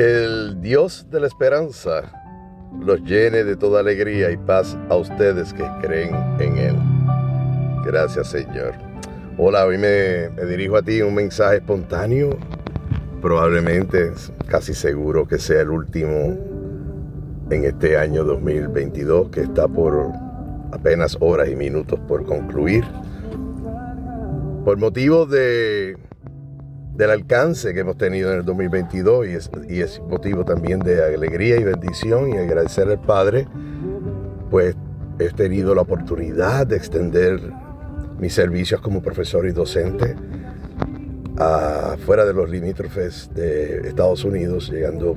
El Dios de la esperanza los llene de toda alegría y paz a ustedes que creen en Él. Gracias Señor. Hola, hoy me, dirijo a ti un mensaje espontáneo, probablemente, casi seguro que sea el último en este año 2022 que está por apenas horas y minutos por concluir. Por motivo de del alcance que hemos tenido en el 2022 y es, y es motivo también de alegría y bendición y agradecer al Padre, pues he tenido la oportunidad de extender mis servicios como profesor y docente fuera de los limítrofes de Estados Unidos, llegando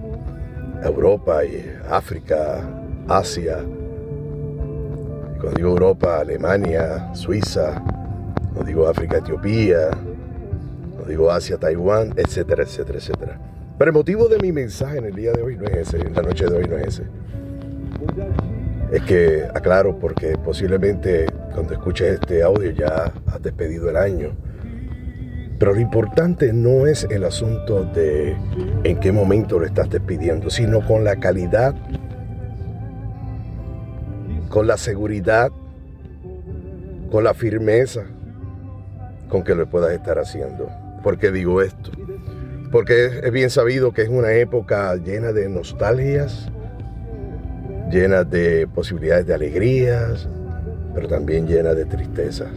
a Europa y África, Asia. cuando digo Europa, Alemania, Suiza, cuando digo África, Etiopía, digo Asia, Taiwán, etcétera, etcétera, etcétera. Pero el motivo de mi mensaje en el día de hoy no es ese, en la noche de hoy no es ese. Es que aclaro porque posiblemente cuando escuches este audio ya has despedido el año. Pero lo importante no es el asunto de en qué momento lo estás despidiendo, sino con la calidad, con la seguridad, con la firmeza con que lo puedas estar haciendo. ¿Por qué digo esto? Porque es bien sabido que es una época llena de nostalgias, llena de posibilidades de alegrías, pero también llena de tristezas.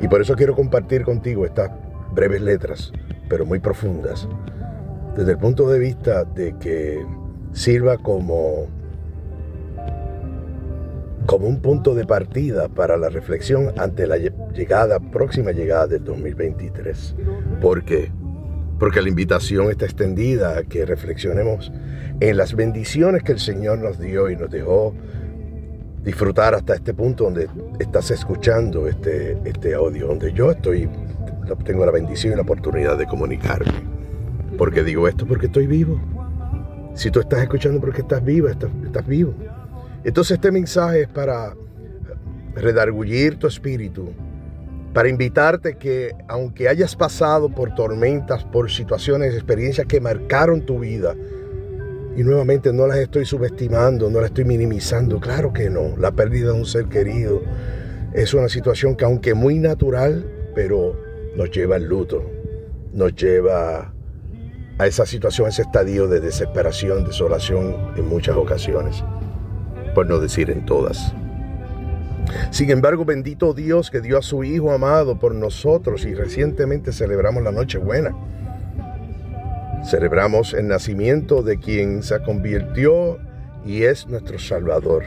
Y por eso quiero compartir contigo estas breves letras, pero muy profundas, desde el punto de vista de que sirva como como un punto de partida para la reflexión ante la llegada, próxima llegada del 2023. ¿Por qué? Porque la invitación está extendida a que reflexionemos en las bendiciones que el Señor nos dio y nos dejó disfrutar hasta este punto donde estás escuchando este, este audio, donde yo estoy, tengo la bendición y la oportunidad de comunicarme. Porque digo esto porque estoy vivo. Si tú estás escuchando porque estás viva, estás, estás vivo. Entonces este mensaje es para redargullir tu espíritu, para invitarte que aunque hayas pasado por tormentas, por situaciones, experiencias que marcaron tu vida, y nuevamente no las estoy subestimando, no las estoy minimizando, claro que no, la pérdida de un ser querido es una situación que aunque muy natural, pero nos lleva al luto, nos lleva a esa situación, a ese estadio de desesperación, desolación en muchas ocasiones por no decir en todas. Sin embargo, bendito Dios que dio a su Hijo amado por nosotros y recientemente celebramos la Nochebuena. Celebramos el nacimiento de quien se convirtió y es nuestro Salvador.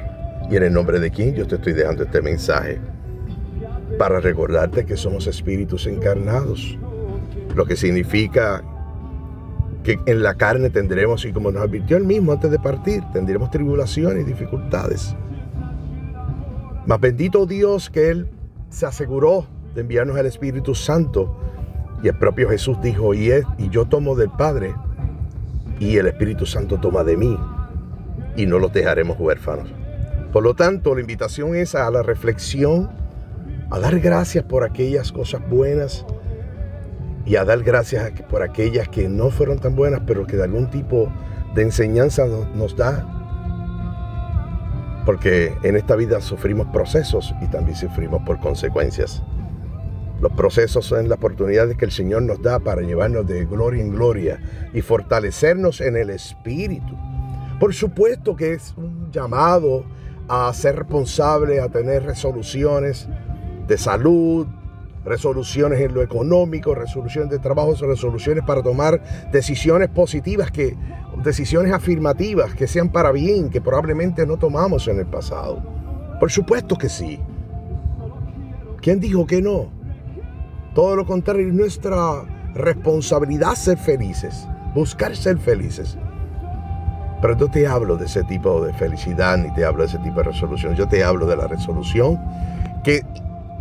Y en el nombre de quien yo te estoy dejando este mensaje. Para recordarte que somos espíritus encarnados. Lo que significa que en la carne tendremos, y como nos advirtió él mismo antes de partir, tendremos tribulaciones y dificultades. Mas bendito Dios que Él se aseguró de enviarnos al Espíritu Santo. Y el propio Jesús dijo, y, es, y yo tomo del Padre, y el Espíritu Santo toma de mí, y no los dejaremos huérfanos. Por lo tanto, la invitación es a la reflexión, a dar gracias por aquellas cosas buenas y a dar gracias por aquellas que no fueron tan buenas, pero que de algún tipo de enseñanza nos da. Porque en esta vida sufrimos procesos y también sufrimos por consecuencias. Los procesos son las oportunidades que el Señor nos da para llevarnos de gloria en gloria y fortalecernos en el Espíritu. Por supuesto que es un llamado a ser responsable, a tener resoluciones de salud, resoluciones en lo económico, resoluciones de trabajo, resoluciones para tomar decisiones positivas, que, decisiones afirmativas que sean para bien, que probablemente no tomamos en el pasado. Por supuesto que sí. ¿Quién dijo que no? Todo lo contrario, es nuestra responsabilidad ser felices, buscar ser felices. Pero yo te hablo de ese tipo de felicidad, ni te hablo de ese tipo de resolución. Yo te hablo de la resolución que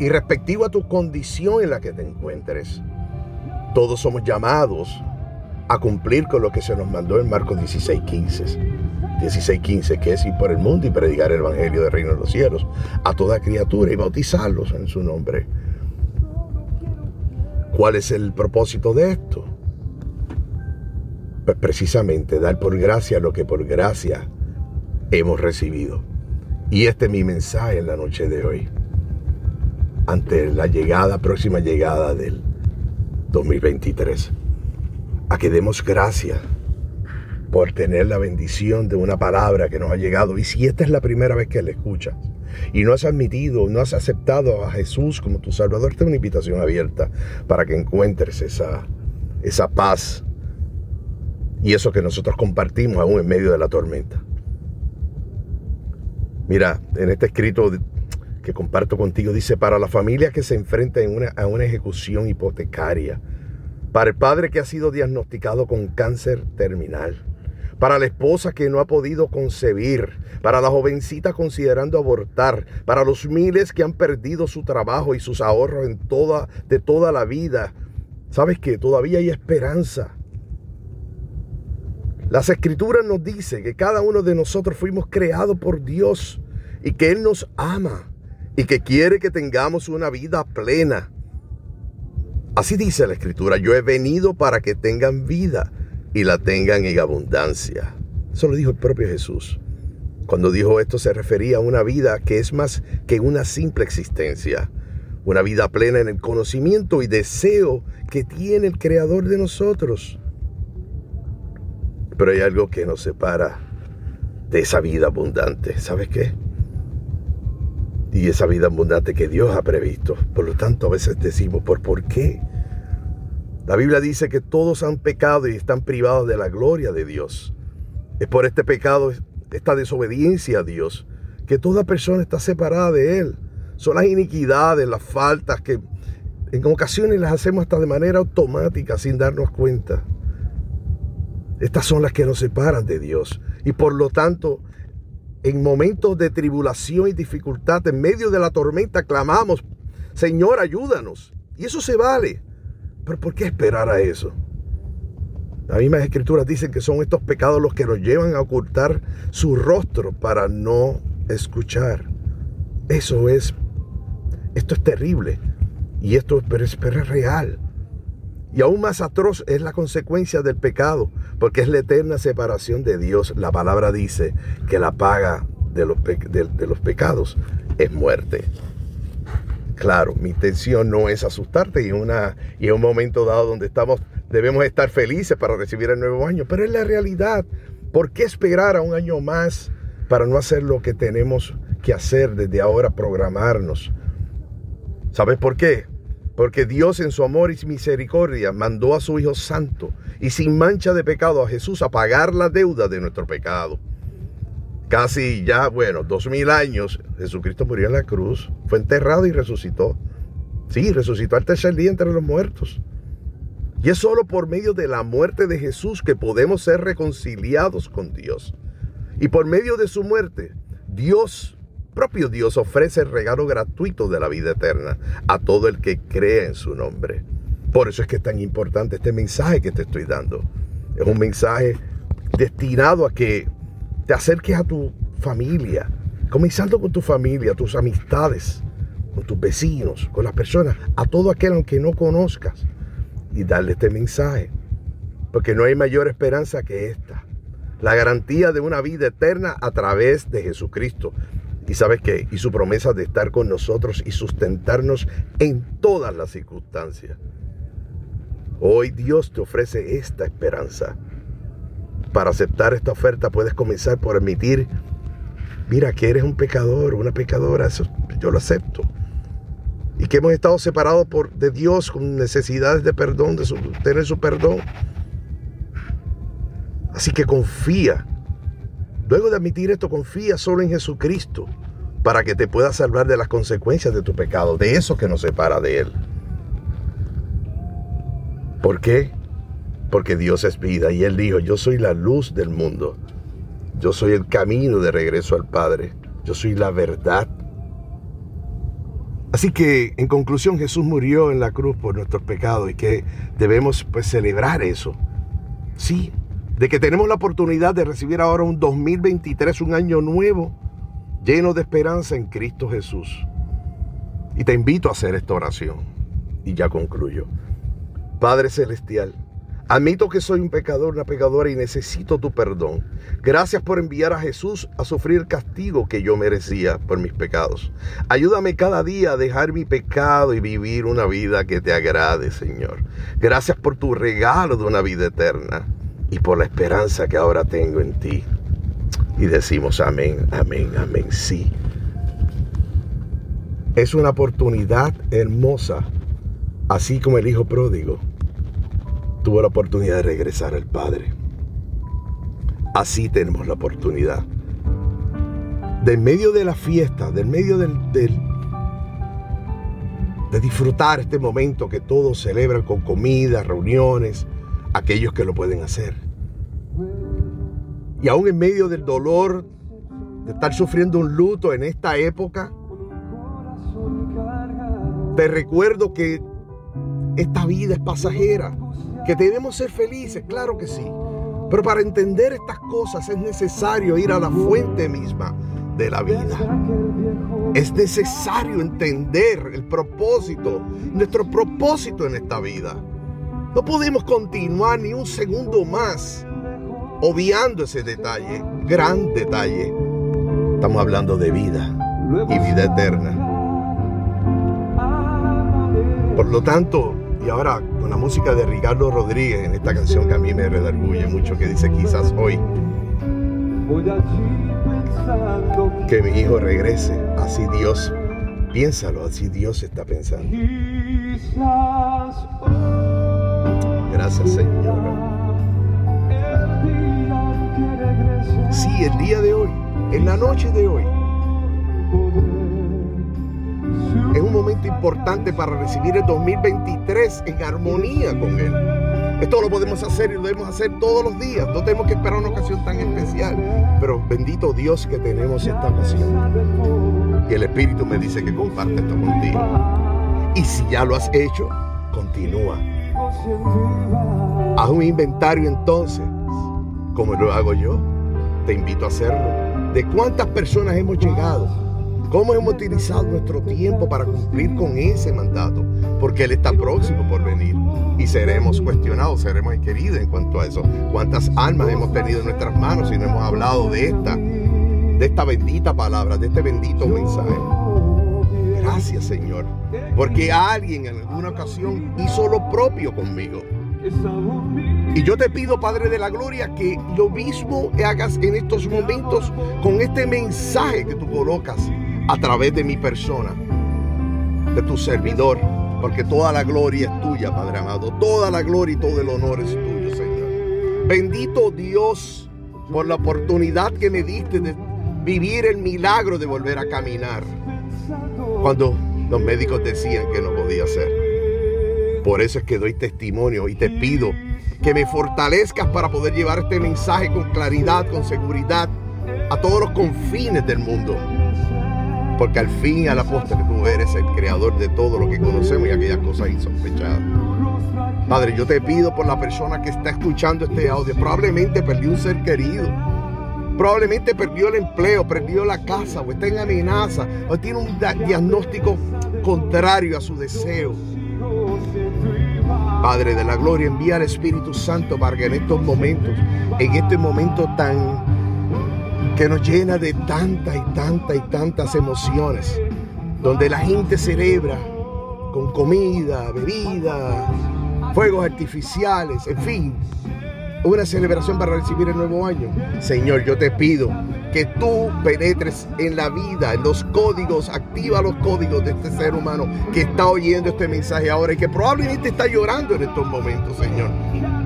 y respectivo a tu condición en la que te encuentres. Todos somos llamados a cumplir con lo que se nos mandó en Marcos 16:15. 16:15, que es ir por el mundo y predicar el Evangelio del Reino de los Cielos a toda criatura y bautizarlos en su nombre. ¿Cuál es el propósito de esto? Pues precisamente dar por gracia lo que por gracia hemos recibido. Y este es mi mensaje en la noche de hoy. Ante la llegada, próxima llegada del 2023. A que demos gracias por tener la bendición de una palabra que nos ha llegado. Y si esta es la primera vez que la escuchas y no has admitido, no has aceptado a Jesús como tu Salvador, esta es una invitación abierta para que encuentres esa, esa paz y eso que nosotros compartimos aún en medio de la tormenta. Mira, en este escrito que comparto contigo dice, para la familia que se enfrenta a una ejecución hipotecaria, para el padre que ha sido diagnosticado con cáncer terminal, para la esposa que no ha podido concebir, para la jovencita considerando abortar, para los miles que han perdido su trabajo y sus ahorros en toda, de toda la vida. ¿Sabes que Todavía hay esperanza. Las escrituras nos dicen que cada uno de nosotros fuimos creados por Dios y que Él nos ama y que quiere que tengamos una vida plena. Así dice la escritura, yo he venido para que tengan vida y la tengan en abundancia. Eso lo dijo el propio Jesús. Cuando dijo esto se refería a una vida que es más que una simple existencia, una vida plena en el conocimiento y deseo que tiene el Creador de nosotros. Pero hay algo que nos separa de esa vida abundante. ¿Sabes qué? Y esa vida abundante que Dios ha previsto. Por lo tanto, a veces decimos, ¿por, ¿por qué? La Biblia dice que todos han pecado y están privados de la gloria de Dios. Es por este pecado, esta desobediencia a Dios, que toda persona está separada de Él. Son las iniquidades, las faltas que en ocasiones las hacemos hasta de manera automática sin darnos cuenta. Estas son las que nos separan de Dios. Y por lo tanto, en momentos de tribulación y dificultad, en medio de la tormenta, clamamos, Señor, ayúdanos. Y eso se vale. Pero ¿por qué esperar a eso? Las mismas escrituras dicen que son estos pecados los que nos llevan a ocultar su rostro para no escuchar. Eso es, esto es terrible. Y esto es, es real. Y aún más atroz es la consecuencia del pecado, porque es la eterna separación de Dios. La palabra dice que la paga de los, pecados es muerte. Claro, mi intención no es asustarte y, y en un momento dado donde estamos, debemos estar felices para recibir el nuevo año, pero es la realidad. ¿Por qué esperar a un año más para no hacer lo que tenemos que hacer desde ahora, programarnos? ¿Sabes por qué? Porque Dios en su amor y misericordia mandó a su Hijo Santo y sin mancha de pecado a Jesús a pagar la deuda de nuestro pecado. Casi ya, bueno, dos mil años, Jesucristo murió en la cruz, fue enterrado y resucitó. Sí, resucitó al tercer día entre los muertos. Y es solo por medio de la muerte de Jesús que podemos ser reconciliados con Dios. Y por medio de su muerte, Dios propio Dios ofrece el regalo gratuito de la vida eterna a todo el que cree en su nombre. Por eso es que es tan importante este mensaje que te estoy dando. Es un mensaje destinado a que te acerques a tu familia, comenzando con tu familia, tus amistades, con tus vecinos, con las personas, a todo aquel que no conozcas y darle este mensaje. Porque no hay mayor esperanza que esta. La garantía de una vida eterna a través de Jesucristo. Y sabes qué? Y su promesa de estar con nosotros y sustentarnos en todas las circunstancias. Hoy Dios te ofrece esta esperanza. Para aceptar esta oferta puedes comenzar por admitir, mira que eres un pecador, una pecadora, eso yo lo acepto. Y que hemos estado separados por, de Dios con necesidades de perdón, de tener su perdón. Así que confía Luego de admitir esto, confía solo en Jesucristo para que te pueda salvar de las consecuencias de tu pecado, de eso que nos separa de Él. ¿Por qué? Porque Dios es vida y Él dijo, yo soy la luz del mundo, yo soy el camino de regreso al Padre, yo soy la verdad. Así que, en conclusión, Jesús murió en la cruz por nuestros pecados y que debemos pues celebrar eso. Sí, de que tenemos la oportunidad de recibir ahora un 2023, un año nuevo, lleno de esperanza en Cristo Jesús. Y te invito a hacer esta oración. Y ya concluyo. Padre Celestial, Admito que soy un pecador, una pecadora y necesito tu perdón. Gracias por enviar a Jesús a sufrir castigo que yo merecía por mis pecados. Ayúdame cada día a dejar mi pecado y vivir una vida que te agrade, Señor. Gracias por tu regalo de una vida eterna y por la esperanza que ahora tengo en ti. Y decimos amén, amén, amén, sí. Es una oportunidad hermosa, así como el Hijo pródigo tuvo la oportunidad de regresar al Padre. Así tenemos la oportunidad. Del medio de la fiesta, del medio del, de disfrutar este momento que todos celebran con comida, reuniones, aquellos que lo pueden hacer. Y aún en medio del dolor de estar sufriendo un luto en esta época, te recuerdo que esta vida es pasajera, que debemos ser felices, claro que sí. Pero para entender estas cosas es necesario ir a la fuente misma de la vida. Es necesario entender el propósito, nuestro propósito en esta vida. No podemos continuar ni un segundo más obviando ese detalle, gran detalle. Estamos hablando de vida y vida eterna. Por lo tanto, y ahora con la música de Ricardo Rodríguez en esta canción que a mí me redarguye mucho, que dice quizás hoy, que mi hijo regrese, así Dios, piénsalo, así Dios está pensando. Gracias Señor. El día de hoy, en la noche de hoy, es un momento importante para recibir el 2023 en armonía con Él. Esto lo podemos hacer y lo debemos hacer todos los días. No tenemos que esperar una ocasión tan especial. Pero bendito Dios que tenemos esta ocasión. Y el Espíritu me dice que comparte esto contigo. Y si ya lo has hecho, continúa. Haz un inventario entonces, como lo hago yo. Te invito a hacerlo. De cuántas personas hemos llegado ¿Cómo hemos utilizado nuestro tiempo para cumplir con ese mandato? Porque Él está próximo por venir y seremos cuestionados, seremos queridos en cuanto a eso. ¿Cuántas almas hemos tenido en nuestras manos y no hemos hablado de esta, de esta bendita palabra, de este bendito mensaje? Gracias Señor, porque alguien en alguna ocasión hizo lo propio conmigo. Y yo te pido, Padre de la Gloria, que lo mismo hagas en estos momentos con este mensaje que tú colocas a través de mi persona, de tu servidor, porque toda la gloria es tuya, Padre amado. Toda la gloria y todo el honor es tuyo, Señor. Bendito Dios por la oportunidad que me diste de vivir el milagro de volver a caminar. Cuando los médicos decían que no podía ser. Por eso es que doy testimonio y te pido que me fortalezcas para poder llevar este mensaje con claridad, con seguridad a todos los confines del mundo. Porque al fin y a la postre tú eres el creador de todo lo que conocemos y aquellas cosas insospechadas. Padre, yo te pido por la persona que está escuchando este audio. Probablemente perdió un ser querido. Probablemente perdió el empleo, perdió la casa o está en amenaza o tiene un diagnóstico contrario a su deseo. Padre de la gloria, envía al Espíritu Santo para que en estos momentos, en este momento tan que nos llena de tantas y tantas y tantas emociones, donde la gente celebra con comida, bebida, fuegos artificiales, en fin, una celebración para recibir el nuevo año. Señor, yo te pido que tú penetres en la vida, en los códigos, activa los códigos de este ser humano que está oyendo este mensaje ahora y que probablemente está llorando en estos momentos, Señor.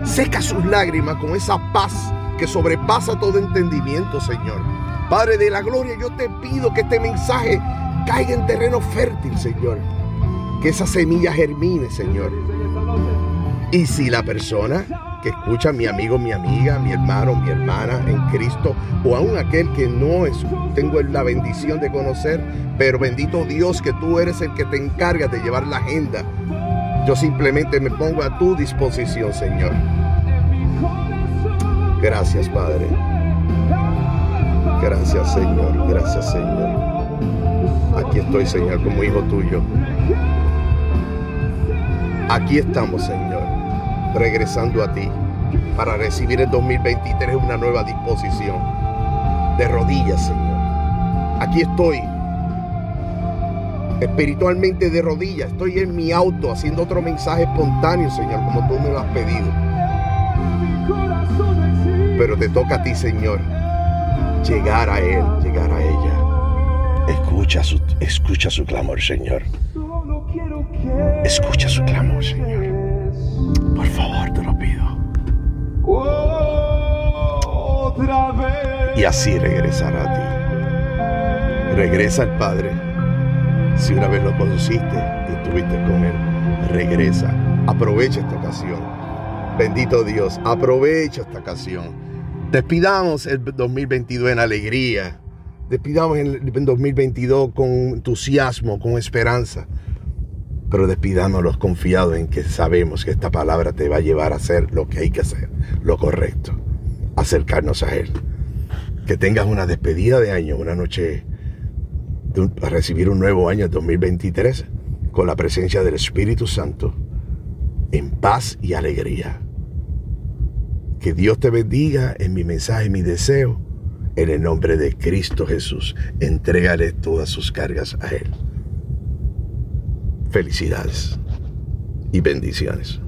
Seca sus lágrimas con esa paz que sobrepasa todo entendimiento, Señor. Padre de la gloria, yo te pido que este mensaje caiga en terreno fértil, Señor. Que esa semilla germine, Señor. Y si la persona escucha, mi amigo, mi amiga, mi hermano, mi hermana en Cristo, o aún aquel que no es, tengo la bendición de conocer, pero bendito Dios que tú eres el que te encarga de llevar la agenda. Yo simplemente me pongo a tu disposición, Señor. Gracias, Padre. Gracias, Señor. Gracias, Señor. Aquí estoy, Señor, como hijo tuyo. Aquí estamos, Señor, regresando a ti para recibir el 2023 una nueva disposición. De rodillas, Señor. Aquí estoy. Espiritualmente de rodillas. Estoy en mi auto haciendo otro mensaje espontáneo, Señor, como tú me lo has pedido. Pero te toca a ti, Señor, llegar a Él, llegar a ella. Escucha su, escucha su clamor, Señor. Escucha su clamor, Señor. Y así regresará a ti. Regresa al Padre. Si una vez lo conociste y estuviste con Él, regresa. Aprovecha esta ocasión. Bendito Dios, aprovecha esta ocasión. Despidamos el 2022 en alegría. Despidamos el 2022 con entusiasmo, con esperanza pero despidámonos confiados en que sabemos que esta palabra te va a llevar a hacer lo que hay que hacer, lo correcto, acercarnos a Él. Que tengas una despedida de año, una noche para recibir un nuevo año 2023 con la presencia del Espíritu Santo en paz y alegría. Que Dios te bendiga en mi mensaje, mi deseo. En el nombre de Cristo Jesús, entrégale todas sus cargas a Él. Felicidades y bendiciones.